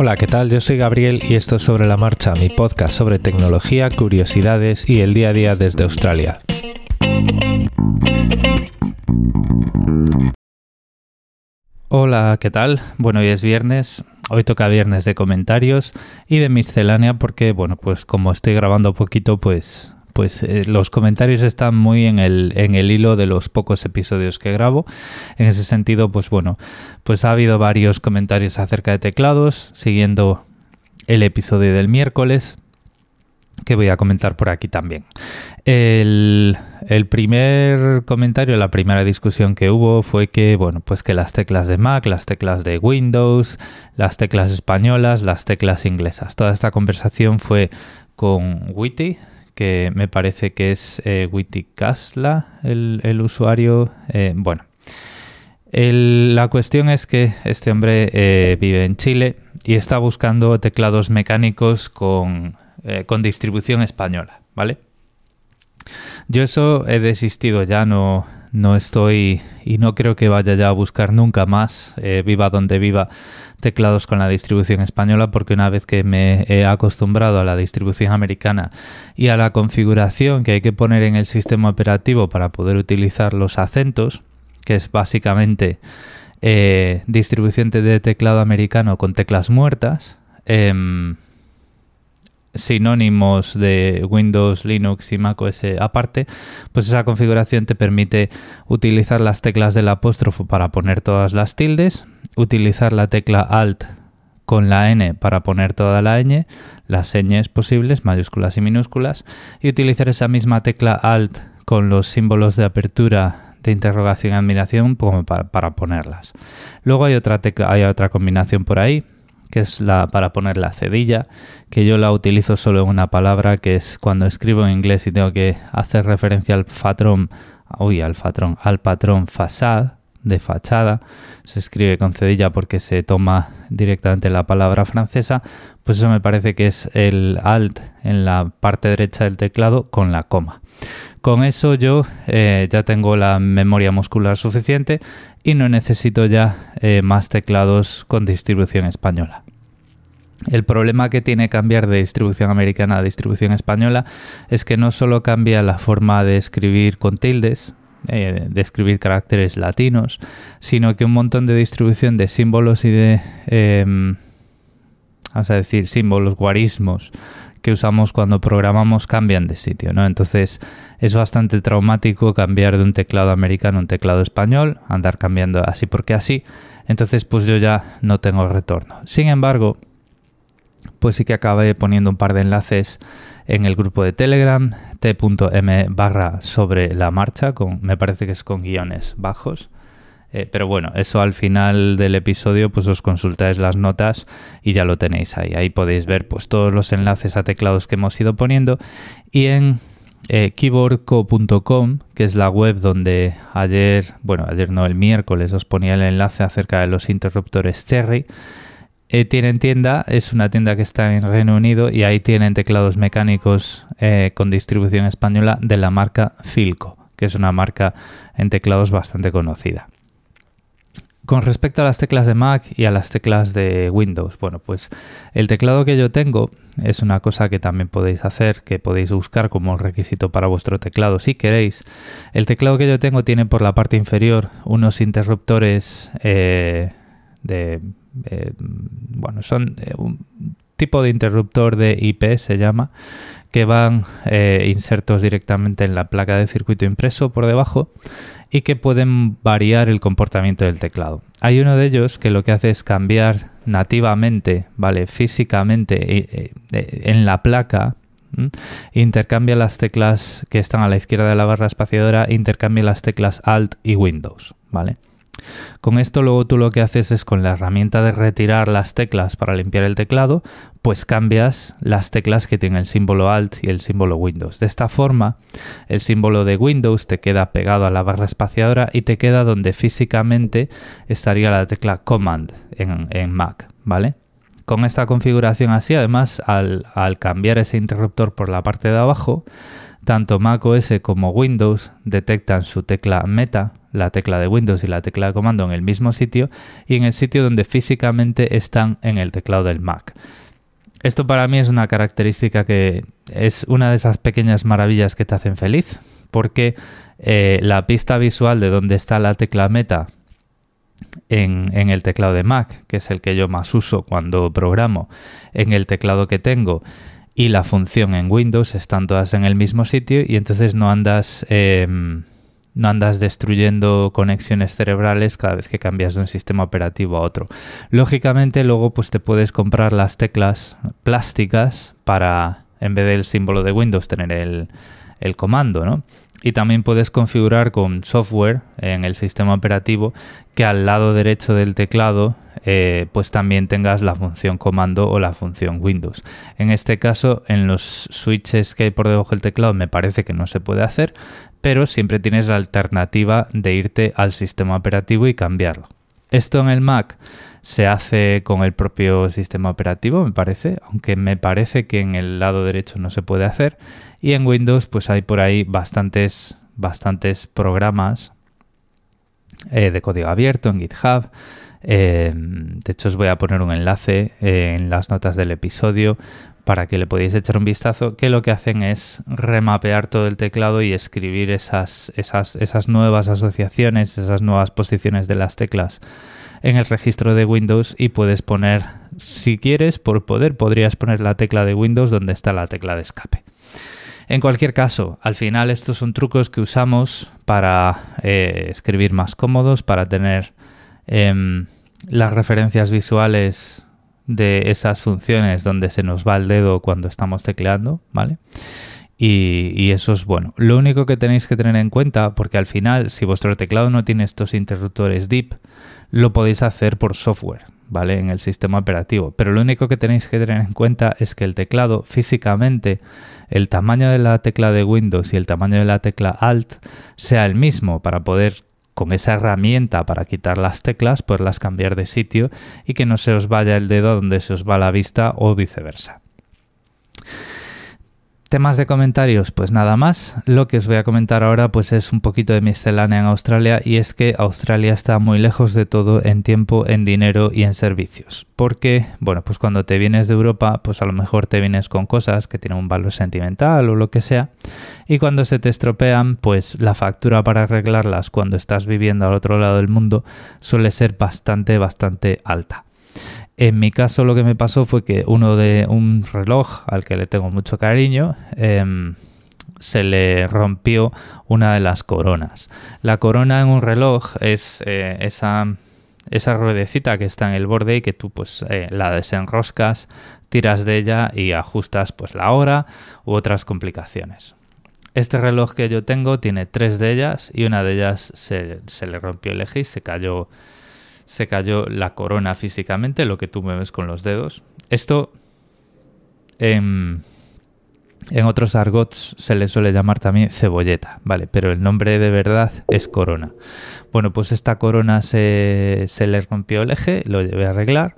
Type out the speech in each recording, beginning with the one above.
Hola, ¿qué tal? Yo soy Gabriel y esto es Sobre la Marcha, mi podcast sobre tecnología, curiosidades y el día a día desde Australia. Hola, ¿qué tal? Bueno, hoy es viernes, hoy toca viernes de comentarios y de miscelánea porque, bueno, pues como estoy grabando poquito, pues pues eh, los comentarios están muy en el, en el hilo de los pocos episodios que grabo. En ese sentido, pues bueno, pues ha habido varios comentarios acerca de teclados, siguiendo el episodio del miércoles, que voy a comentar por aquí también. El, el, primer comentario, la primera discusión que hubo fue que, bueno, pues que las teclas de Mac, las teclas de Windows, las teclas españolas, las teclas inglesas. Toda esta conversación fue con Witty, que me parece que es eh, Kasla, el, usuario. Eh, bueno, la cuestión es que este hombre eh, vive en Chile y está buscando teclados mecánicos con, con distribución española, ¿vale? Yo eso he desistido ya, no, no estoy y no creo que vaya ya a buscar nunca más, viva donde viva, teclados con la distribución española porque una vez que me he acostumbrado a la distribución americana y a la configuración que hay que poner en el sistema operativo para poder utilizar los acentos, que es básicamente eh, distribución de teclado americano con teclas muertas, em, sinónimos de Windows, Linux y Mac OS aparte, pues esa configuración te permite utilizar las teclas del apóstrofo para poner todas las tildes, utilizar la tecla Alt con la N para poner toda la ñ, las señas posibles, mayúsculas y minúsculas, y utilizar esa misma tecla Alt con los símbolos de apertura de interrogación y admiración como para, para ponerlas. Luego hay otra, tecla, hay otra combinación por ahí, que es la para poner la cedilla, que yo la utilizo solo en una palabra, que es cuando escribo en inglés y tengo que hacer referencia al patrón, uy, al patrón, al patrón fasad de fachada, se escribe con cedilla porque se toma directamente la palabra francesa, pues eso me parece que es el alt en la parte derecha del teclado con la coma. Con eso yo eh, ya tengo la memoria muscular suficiente y no necesito ya eh, más teclados con distribución española. El problema que tiene cambiar de distribución americana a distribución española es que no solo cambia la forma de escribir con tildes, eh, de escribir caracteres latinos, sino que un montón de distribución de símbolos y de, em, vamos a decir, símbolos, guarismos que usamos cuando programamos cambian de sitio, ¿no? Entonces es bastante traumático cambiar de un teclado americano a un teclado español, andar cambiando así porque así. Entonces pues yo ya no tengo retorno. Sin embargo, pues sí que acabé poniendo un par de enlaces en el grupo de Telegram, t.m barra sobre la marcha, con, me parece que es con guiones bajos. Eh, pero bueno, eso al final del episodio pues os consultáis las notas y ya lo tenéis ahí. Ahí podéis ver pues todos los enlaces a teclados que hemos ido poniendo y en eh, keyboardco.com, que es la web donde ayer, bueno, ayer no, el miércoles os ponía el enlace acerca de los interruptores Cherry. Eh, tienen tienda, es una tienda que está en Reino Unido y ahí tienen teclados mecánicos con distribución española de la marca Filco, que es una marca en teclados bastante conocida. Con respecto a las teclas de Mac y a las teclas de Windows, bueno, pues el teclado que yo tengo es una cosa que también podéis hacer, que podéis buscar como requisito para vuestro teclado si queréis. El teclado que yo tengo tiene por la parte inferior unos interruptores eh, de... Eh, bueno, son eh, un tipo de interruptor de IP, se llama, que van insertos directamente en la placa de circuito impreso por debajo y que pueden variar el comportamiento del teclado. Hay uno de ellos que lo que hace es cambiar nativamente, ¿vale? Físicamente eh, eh, en la placa intercambia las teclas que están a la izquierda de la barra espaciadora, intercambia las teclas Alt y Windows, ¿vale? Con esto luego tú lo que haces es con la herramienta de retirar las teclas para limpiar el teclado, pues cambias las teclas que tienen el símbolo Alt y el símbolo Windows. De esta forma, el símbolo de Windows te queda pegado a la barra espaciadora y te queda donde físicamente estaría la tecla Command en, Mac, ¿vale? Con esta configuración así, además, al, al cambiar ese interruptor por la parte de abajo, tanto Mac OS como Windows detectan su tecla meta, la tecla de Windows y la tecla de comando en el mismo sitio y en el sitio donde físicamente están en el teclado del Mac. Esto para mí es una característica que es una de esas pequeñas maravillas que te hacen feliz, porque eh, la pista visual de dónde está la tecla meta en, el teclado de Mac, que es el que yo más uso cuando programo, en el teclado que tengo y la función en Windows están todas en el mismo sitio y entonces no andas... Em, no andas destruyendo conexiones cerebrales cada vez que cambias de un sistema operativo a otro. Lógicamente luego pues te puedes comprar las teclas plásticas para en vez del símbolo de Windows tener el, el comando, ¿no? Y también puedes configurar con software en el sistema operativo que al lado derecho del teclado eh, pues también tengas la función comando o la función Windows. En este caso, en los switches que hay por debajo del teclado me parece que no se puede hacer, pero siempre tienes la alternativa de irte al sistema operativo y cambiarlo. Esto en el Mac se hace con el propio sistema operativo, me parece, aunque me parece que en el lado derecho no se puede hacer. Y en Windows, pues hay por ahí bastantes, bastantes programas eh, de código abierto en GitHub. Eh, de hecho, os voy a poner un enlace eh, en las notas del episodio para que le podáis echar un vistazo, que lo que hacen es remapear todo el teclado y escribir esas, esas, esas nuevas asociaciones, esas nuevas posiciones de las teclas en el registro de Windows y puedes poner, si quieres, por poder, podrías poner la tecla de Windows donde está la tecla de escape. En cualquier caso, al final estos son trucos que usamos para eh, escribir más cómodos, para tener em, las referencias visuales de esas funciones donde se nos va el dedo cuando estamos tecleando, ¿vale? Y, eso es bueno. Lo único que tenéis que tener en cuenta, porque al final, si vuestro teclado no tiene estos interruptores DIP, lo podéis hacer por software, ¿vale? En el sistema operativo. Pero lo único que tenéis que tener en cuenta es que el teclado físicamente, el tamaño de la tecla de Windows y el tamaño de la tecla Alt sea el mismo para poder con esa herramienta para quitar las teclas, poderlas cambiar de sitio y que no se os vaya el dedo donde se os va la vista o viceversa. Temas de comentarios, pues nada más. Lo que os voy a comentar ahora pues es un poquito de miscelánea en Australia y es que Australia está muy lejos de todo en tiempo, en dinero y en servicios. Porque, bueno, pues cuando te vienes de Europa, pues a lo mejor te vienes con cosas que tienen un valor sentimental o lo que sea. Y cuando se te estropean, pues la factura para arreglarlas cuando estás viviendo al otro lado del mundo suele ser bastante, bastante alta. En mi caso lo que me pasó fue que uno de un reloj al que le tengo mucho cariño em, se le rompió una de las coronas. La corona en un reloj es eh, esa, ruedecita que está en el borde y que tú pues eh, la desenroscas, tiras de ella y ajustas pues la hora u otras complicaciones. Este reloj que yo tengo tiene tres de ellas y una de ellas se, se le rompió el eje y se cayó se cayó la corona físicamente, lo que tú mueves con los dedos. Esto en, en otros argots se le suele llamar también cebolleta, ¿vale? Pero el nombre de verdad es corona. Bueno, pues esta corona se, se le rompió el eje, lo llevé a arreglar.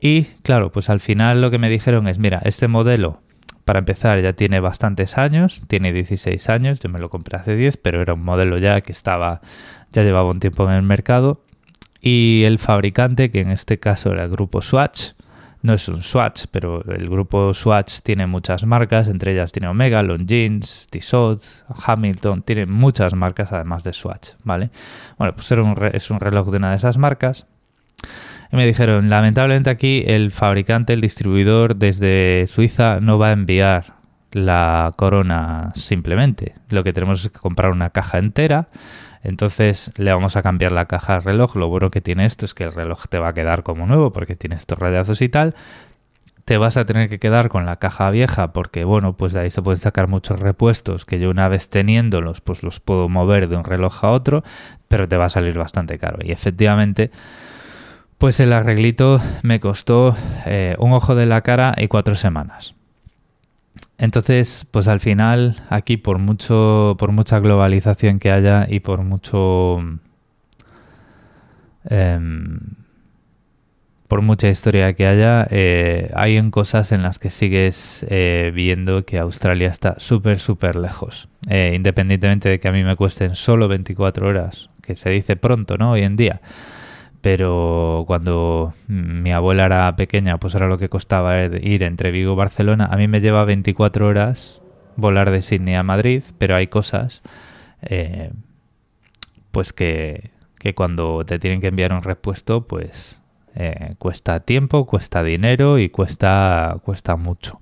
Y claro, pues al final lo que me dijeron es, mira, este modelo para empezar, ya tiene bastantes años, tiene 16 años, yo me lo compré hace 10, pero era un modelo ya que estaba, ya llevaba un tiempo en el mercado y el fabricante, que en este caso era el grupo Swatch, no es un Swatch, pero el grupo Swatch tiene muchas marcas, entre ellas tiene Omega, Longines, Tissot, Hamilton, tiene muchas marcas además de Swatch, ¿vale? Bueno, pues es un reloj de una de esas marcas. Y me dijeron, lamentablemente aquí el fabricante, el distribuidor desde Suiza no va a enviar la corona simplemente. Lo que tenemos es que comprar una caja entera entonces le vamos a cambiar la caja al reloj. Lo bueno que tiene esto es que el reloj te va a quedar como nuevo porque tiene estos rayazos y tal. Te vas a tener que quedar con la caja vieja porque, bueno, pues de ahí se pueden sacar muchos repuestos que yo una vez teniéndolos, pues los puedo mover de un reloj a otro, pero te va a salir bastante caro. Y efectivamente, pues el arreglito me costó eh, un ojo de la cara y cuatro semanas. Entonces, pues al final, aquí por mucho, por mucha globalización que haya y por mucho, em, por mucha historia que haya, eh, hay en cosas en las que sigues eh, viendo que Australia está súper, súper lejos. Eh, independientemente de que a mí me cuesten solo 24 horas, que se dice pronto, ¿no? Hoy en día. Pero cuando mi abuela era pequeña, pues era lo que costaba ir entre Vigo y Barcelona. A mí me lleva 24 horas volar de Sydney a Madrid, pero hay cosas, pues que, que cuando te tienen que enviar un repuesto, pues eh, cuesta tiempo, cuesta dinero y cuesta, cuesta mucho.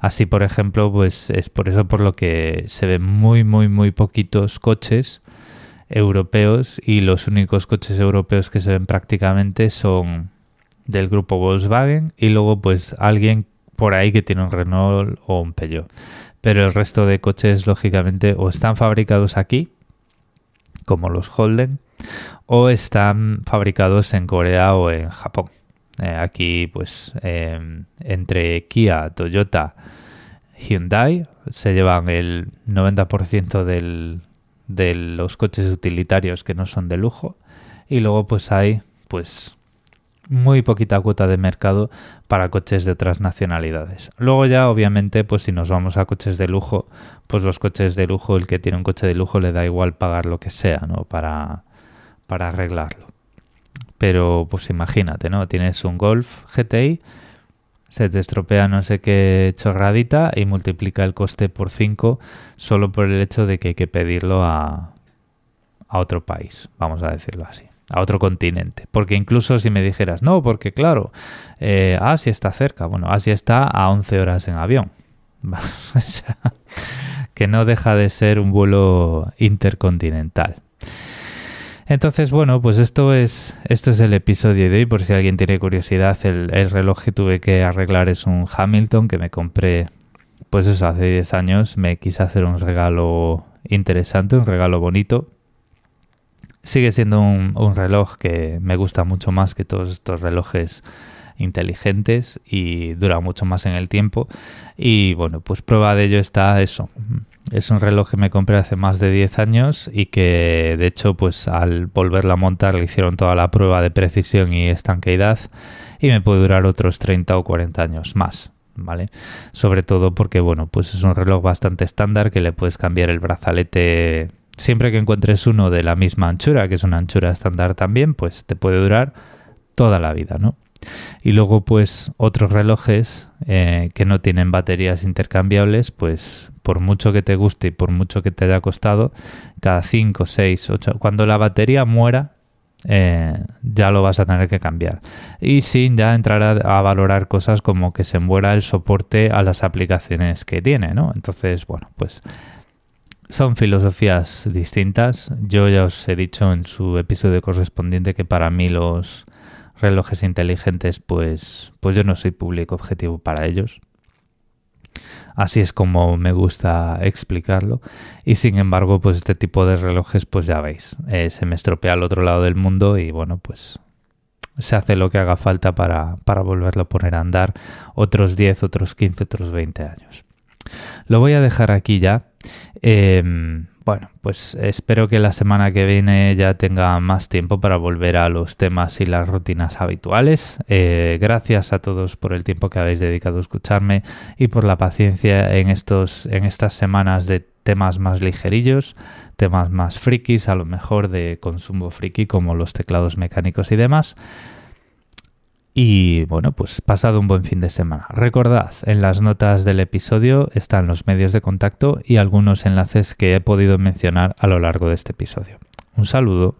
Así, por ejemplo, pues es por eso por lo que se ven muy, muy, muy poquitos coches europeos y los únicos coches europeos que se ven prácticamente son del grupo Volkswagen y luego pues alguien por ahí que tiene un Renault o un Peugeot. Pero el resto de coches, lógicamente, o están fabricados aquí, como los Holden, o están fabricados en Corea o en Japón. Eh, aquí, pues, em, entre Kia, Toyota, Hyundai se llevan el 90% de los coches utilitarios que no son de lujo. Y luego, pues, hay, pues, muy poquita cuota de mercado para coches de otras nacionalidades. Luego ya, obviamente, pues si nos vamos a coches de lujo, pues los coches de lujo, el que tiene un coche de lujo le da igual pagar lo que sea, ¿no? Para, para arreglarlo. Pero pues imagínate, ¿no? Tienes un Golf GTI, se te estropea no sé qué chorradita y multiplica el coste por 5 solo por el hecho de que hay que pedirlo a, a otro país, vamos a decirlo así a otro continente. Porque incluso si me dijeras, no, porque claro, eh, Asia está cerca. Bueno, Asia está a 11 horas en avión. que no deja de ser un vuelo intercontinental. Entonces, bueno, pues esto es, esto es el episodio de hoy. Por si alguien tiene curiosidad, el, reloj que tuve que arreglar es un Hamilton que me compré, pues eso, hace 10 años. Me quise hacer un regalo interesante, un regalo bonito. Sigue siendo un, un reloj que me gusta mucho más que todos estos relojes inteligentes y dura mucho más en el tiempo. Y bueno, pues prueba de ello está eso, es un reloj que me compré hace más de 10 años y que de hecho pues al volverla a montar le hicieron toda la prueba de precisión y estanqueidad y me puede durar otros 30 o 40 años más. ¿Vale? Sobre todo porque, bueno, pues es un reloj bastante estándar que le puedes cambiar el brazalete siempre que encuentres uno de la misma anchura, que es una anchura estándar también, pues te puede durar toda la vida, ¿no? Y luego, pues, otros relojes eh, que no tienen baterías intercambiables, pues, por mucho que te guste y por mucho que te haya costado, cada 5, 6, 8, cuando la batería muera, eh, ya lo vas a tener que cambiar. Y sin ya entrar a, valorar cosas como que se muera el soporte a las aplicaciones que tiene, ¿no? Entonces, bueno, pues son filosofías distintas. Yo ya os he dicho en su episodio correspondiente que para mí los relojes inteligentes, pues, pues yo no soy público objetivo para ellos. Así es como me gusta explicarlo. Y sin embargo, pues este tipo de relojes, pues ya veis, eh, se me estropea al otro lado del mundo y bueno, pues se hace lo que haga falta para, para volverlo a poner a andar otros 10, otros 15, otros 20 años. Lo voy a dejar aquí ya. Em, bueno, pues espero que la semana que viene ya tenga más tiempo para volver a los temas y las rutinas habituales. Eh, gracias a todos por el tiempo que habéis dedicado a escucharme y por la paciencia en, estos, en estas semanas de temas más ligerillos, temas más frikis, a lo mejor de consumo friki como los teclados mecánicos y demás. Y bueno, pues pasado un buen fin de semana. Recordad, en las notas del episodio están los medios de contacto y algunos enlaces que he podido mencionar a lo largo de este episodio. Un saludo.